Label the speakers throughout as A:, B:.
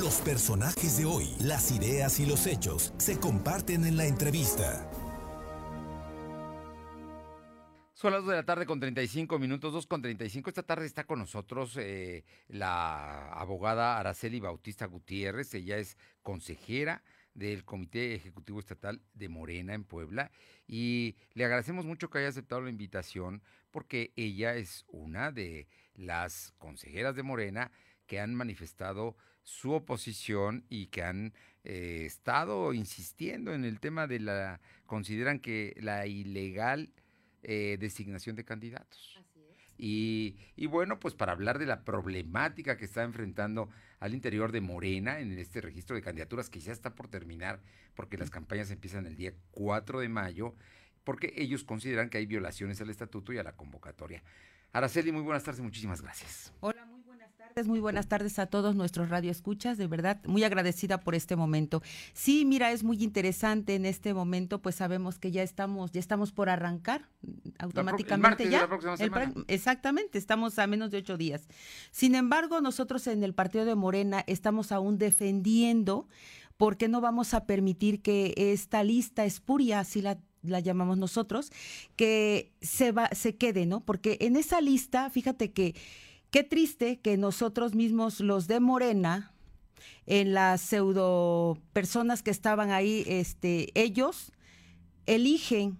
A: Los personajes de hoy, las ideas y los hechos se comparten en la entrevista.
B: Son las 2 de la tarde con 35 minutos, 2 con 35. Esta tarde está con nosotros eh, la abogada Araceli Bautista Gutiérrez. Ella es consejera del Comité Ejecutivo Estatal de Morena en Puebla y le agradecemos mucho que haya aceptado la invitación porque ella es una de las consejeras de Morena que han manifestado su oposición y que han eh, estado insistiendo en el tema de la, consideran que la ilegal eh, designación de candidatos. Y, y, bueno, pues para hablar de la problemática que está enfrentando al interior de Morena en este registro de candidaturas que ya está por terminar, porque las campañas empiezan el día 4 de mayo, porque ellos consideran que hay violaciones al estatuto y a la convocatoria. Araceli, muy buenas tardes, muchísimas gracias.
C: Hola, tardes, muy buenas tardes a todos nuestros radioescuchas, de verdad, muy agradecida por este momento. Sí, mira, es muy interesante en este momento, pues sabemos que ya estamos, ya estamos por arrancar automáticamente ya. exactamente, estamos a menos de ocho días. Sin embargo, nosotros en el partido de Morena estamos aún defendiendo porque no vamos a permitir que esta lista espuria, así la la llamamos nosotros, que se va, se quede, ¿no? Porque en esa lista, fíjate que qué triste que nosotros mismos, los de Morena, en las pseudo personas que estaban ahí, este, ellos eligen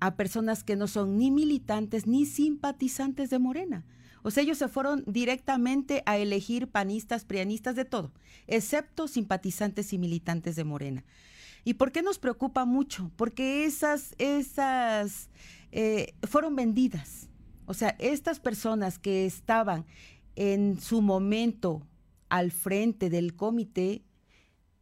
C: a personas que no son ni militantes ni simpatizantes de Morena. O sea, ellos se fueron directamente a elegir panistas, prianistas, de todo, excepto simpatizantes y militantes de Morena. ¿Y por qué nos preocupa mucho? Porque esas, esas eh, fueron vendidas. O sea, estas personas que estaban en su momento al frente del comité,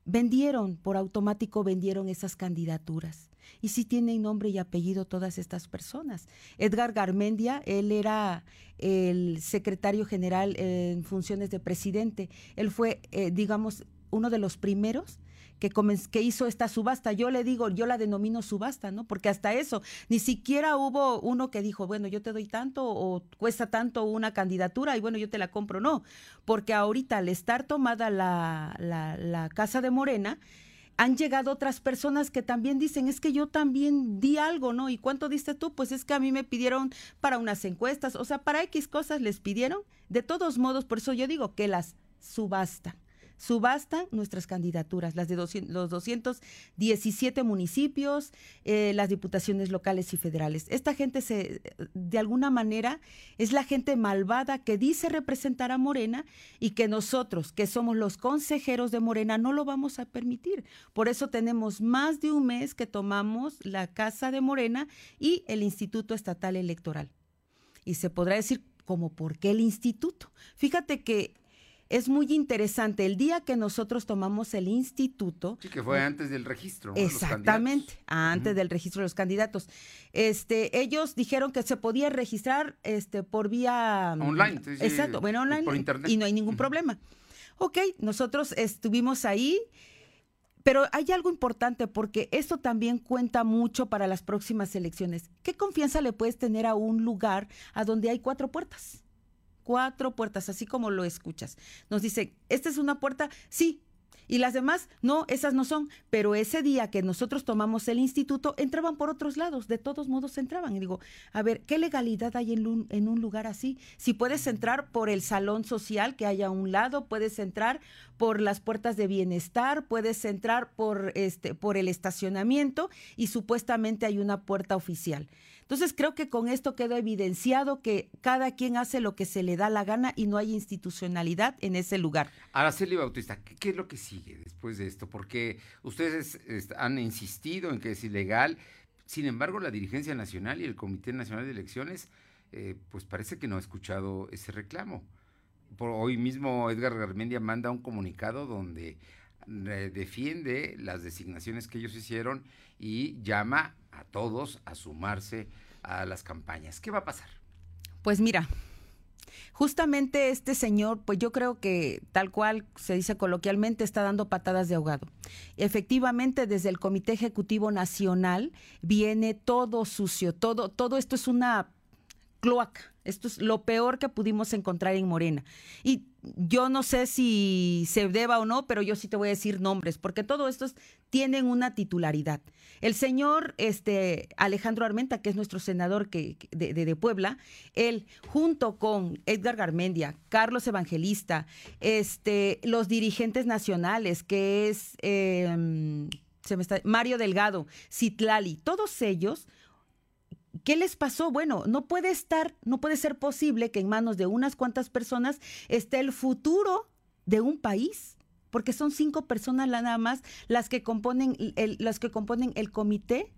C: vendieron, por automático vendieron esas candidaturas. Y sí tienen nombre y apellido todas estas personas. Edgar Garmendia, él era el secretario general en funciones de presidente. Él fue, eh, digamos, uno de los primeros que, que hizo esta subasta. Yo le digo, yo la denomino subasta, ¿no? Porque hasta eso, ni siquiera hubo uno que dijo, bueno, yo te doy tanto o cuesta tanto una candidatura y bueno, yo te la compro. No, porque ahorita al estar tomada la, la, Casa de Morena, han llegado otras personas que también dicen, es que yo también di algo, ¿no? ¿Y cuánto diste tú? Pues es que a mí me pidieron para unas encuestas, o sea, para X cosas les pidieron. De todos modos, por eso yo digo que las subastan subastan nuestras candidaturas, las de los 217 municipios, eh, las diputaciones locales y federales. Esta gente se, de alguna manera, es la gente malvada que dice representar a Morena y que nosotros, que somos los consejeros de Morena, no lo vamos a permitir. Por eso tenemos más de un mes que tomamos la Casa de Morena y el Instituto Estatal Electoral. Y se podrá decir, como, ¿por qué el instituto? Fíjate que es muy interesante. El día que nosotros tomamos el instituto.
B: Sí, que fue antes del registro.
C: Exactamente, antes del registro de los candidatos. Este, ellos dijeron que se podía registrar este, por vía.
B: Online.
C: exacto, bueno, online. Por internet. Y no hay ningún problema. Ok, nosotros estuvimos ahí. Pero hay algo importante porque esto también cuenta mucho para las próximas elecciones. ¿Qué confianza le puedes tener a un lugar a donde hay cuatro puertas? Cuatro puertas, así como lo escuchas. Nos dice, ¿esta es una puerta? Sí. Y las demás, no, esas no son. Pero ese día que nosotros tomamos el instituto, entraban por otros lados, de todos modos entraban. Y digo, a ver, ¿qué legalidad hay en un, en un lugar así? Si puedes entrar por el salón social que hay a un lado, puedes entrar por las puertas de bienestar, puedes entrar por, este, por el estacionamiento y supuestamente hay una puerta oficial. Entonces creo que con esto quedó evidenciado que cada quien hace lo que se le da la gana y no hay institucionalidad en ese lugar.
B: Araceli Bautista, ¿qué, es lo que sigue después de esto? Porque ustedes han insistido en que es ilegal, sin embargo la dirigencia nacional y el Comité Nacional de Elecciones, eh, pues parece que no ha escuchado ese reclamo. Hoy mismo Edgar Garmendia manda un comunicado donde defiende las designaciones que ellos hicieron y llama a todos a sumarse a las campañas. ¿Qué va a pasar?
C: Pues mira, justamente este señor, pues yo creo que tal cual se dice coloquialmente, está dando patadas de ahogado. Efectivamente, desde el Comité Ejecutivo Nacional viene todo sucio, todo, todo esto es una cloaca. Esto es lo peor que pudimos encontrar en Morena. Y yo no sé si se deba o no, pero yo sí te voy a decir nombres, porque todos estos tienen una titularidad. El señor este, Alejandro Armenta, que es nuestro senador que, de, Puebla, él, junto con Edgar Garmendia, Carlos Evangelista, este, los dirigentes nacionales, que es em, se me está, Mario Delgado, Citlali, todos ellos ¿Qué les pasó? Bueno, no puede estar, no puede ser posible que en manos de unas cuantas personas esté el futuro de un país, porque son cinco personas nada más las que componen el, las que componen el comité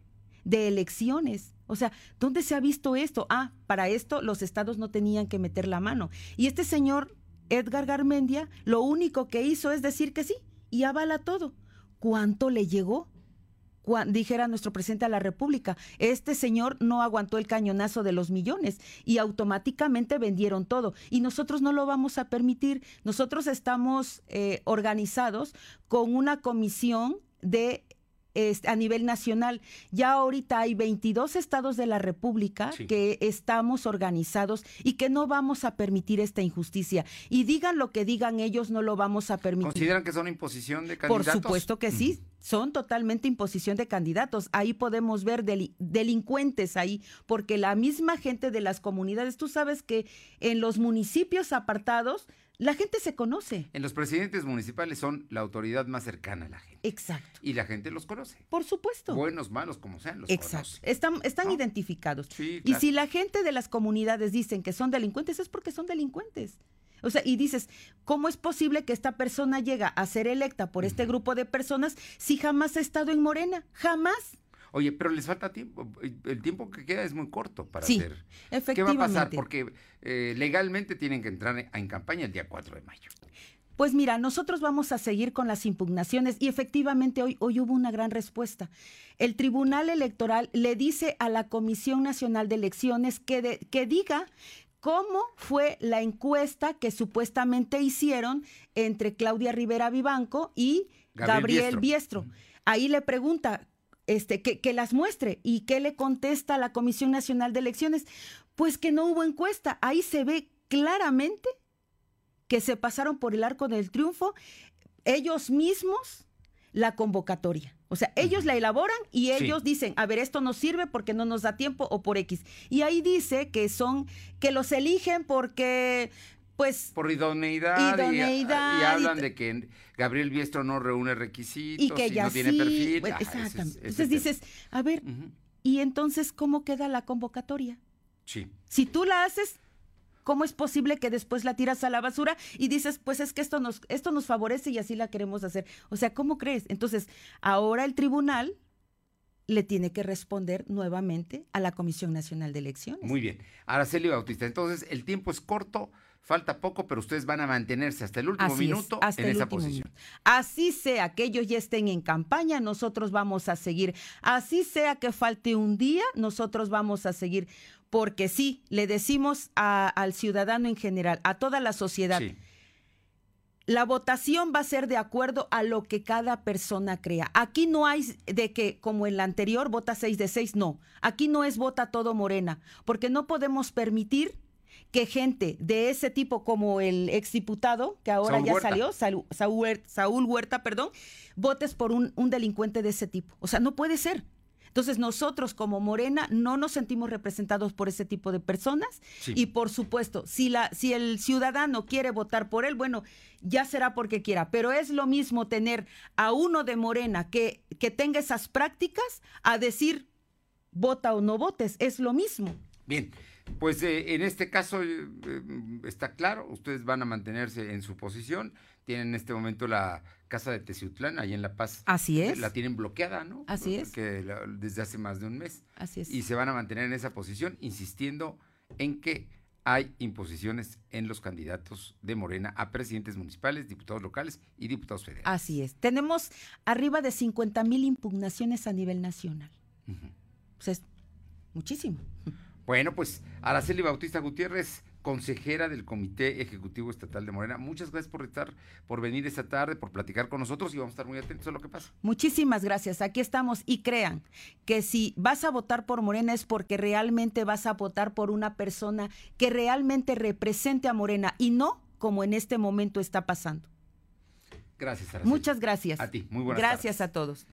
C: de elecciones. O sea, ¿dónde se ha visto esto? Ah, para esto los estados no tenían que meter la mano. Y este señor Edgar Garmendia lo único que hizo es decir que sí y avala todo. ¿Cuánto le llegó? Dijera nuestro presidente de la República, este señor no aguantó el cañonazo de los millones y automáticamente vendieron todo. Y nosotros no lo vamos a permitir. Nosotros estamos eh, organizados con una comisión de a nivel nacional. Ya ahorita hay 22 estados de la República que estamos organizados y que no vamos a permitir esta injusticia. Y digan lo que digan ellos, no lo vamos a permitir.
B: ¿Consideran que son imposición de candidatos?
C: Por supuesto que sí. Son totalmente imposición de candidatos. Ahí podemos ver delincuentes ahí, porque la misma gente de las comunidades, tú sabes que en los municipios apartados la gente se conoce.
B: En los presidentes municipales son la autoridad más cercana a la gente.
C: Exacto.
B: Y la gente los conoce.
C: Por supuesto.
B: Buenos, malos, como sean, los
C: Exacto. Están, están identificados.
B: Sí,
C: Y si la gente de las comunidades dicen que son delincuentes, es porque son delincuentes. O sea, y dices, ¿cómo es posible que esta persona llega a ser electa por este grupo de personas si jamás ha estado en Morena? Jamás.
B: Oye, pero les falta tiempo. El tiempo que queda es muy corto para
C: sí,
B: hacer.
C: Efectivamente.
B: ¿Qué va a pasar? Porque eh, legalmente tienen que entrar en campaña el día 4 de mayo.
C: Pues mira, nosotros vamos a seguir con las impugnaciones y efectivamente hoy, hoy hubo una gran respuesta. El Tribunal Electoral le dice a la Comisión Nacional de Elecciones que, que diga cómo fue la encuesta que supuestamente hicieron entre Claudia Rivera Vivanco y Gabriel, Biestro. Ahí le pregunta, este, que, las muestre. ¿Y qué le contesta la Comisión Nacional de Elecciones? Pues que no hubo encuesta. Ahí se ve claramente que se pasaron por el arco del triunfo ellos mismos la convocatoria. O sea, ellos la elaboran y ellos dicen, a ver, esto no sirve porque no nos da tiempo o por X. Y ahí dice que son, que los eligen porque pues
B: por idoneidad, y, hablan de que Gabriel Biestro no reúne requisitos y que ya no tiene perfil.
C: exactamente. entonces dices, a ver, ¿y entonces cómo queda la convocatoria?
B: Sí.
C: Si tú la haces, ¿cómo es posible que después la tiras a la basura y dices, pues es que esto nos, esto nos favorece y así la queremos hacer? O sea, ¿cómo crees? Entonces, ahora el tribunal le tiene que responder nuevamente a la Comisión Nacional de Elecciones.
B: Muy bien. Araceli Bautista, entonces el tiempo es corto Falta poco, pero ustedes van a mantenerse hasta el último minuto en esa posición.
C: Así sea que ellos ya estén en campaña, nosotros vamos a seguir. Así sea que falte un día, nosotros vamos a seguir. Porque sí, le decimos al ciudadano en general, a toda la sociedad. La votación va a ser de acuerdo a lo que cada persona crea. Aquí no hay de que, como en la anterior, vota 6 de 6, no. Aquí no es vota todo morena, porque no podemos permitir que gente de ese tipo como el exdiputado, que ahora ya salió, Saúl, Huerta, perdón, votes por un, delincuente de ese tipo. O sea, no puede ser. Entonces nosotros como Morena no nos sentimos representados por ese tipo de personas y por supuesto, si, la, si el ciudadano quiere votar por él, bueno, ya será porque quiera, pero es lo mismo tener a uno de Morena que, que tenga esas prácticas a decir vota o no votes, es lo mismo.
B: Bien, pues eh, en este caso eh, eh, está claro, ustedes van a mantenerse en su posición. Tienen en este momento la casa de Teciutlán, ahí en La Paz.
C: Así es.
B: La tienen bloqueada, ¿no?
C: Así es.
B: Que desde hace más de un mes.
C: Así es.
B: Y se van a mantener en esa posición, insistiendo en que hay imposiciones en los candidatos de Morena a presidentes municipales, diputados locales y diputados federales.
C: Así es. Tenemos arriba de 50 mil impugnaciones a nivel nacional. O sea, es muchísimo.
B: Bueno, pues Araceli Bautista Gutiérrez, consejera del Comité Ejecutivo Estatal de Morena. Muchas gracias por estar, por venir esta tarde, por platicar con nosotros y vamos a estar muy atentos a lo que pasa.
C: Muchísimas gracias. Aquí estamos y crean que si vas a votar por Morena es porque realmente vas a votar por una persona que realmente represente a Morena y no como en este momento está pasando.
B: Gracias, Araceli.
C: Muchas gracias.
B: A ti, muy buenas
C: Gracias
B: tardes.
C: a todos.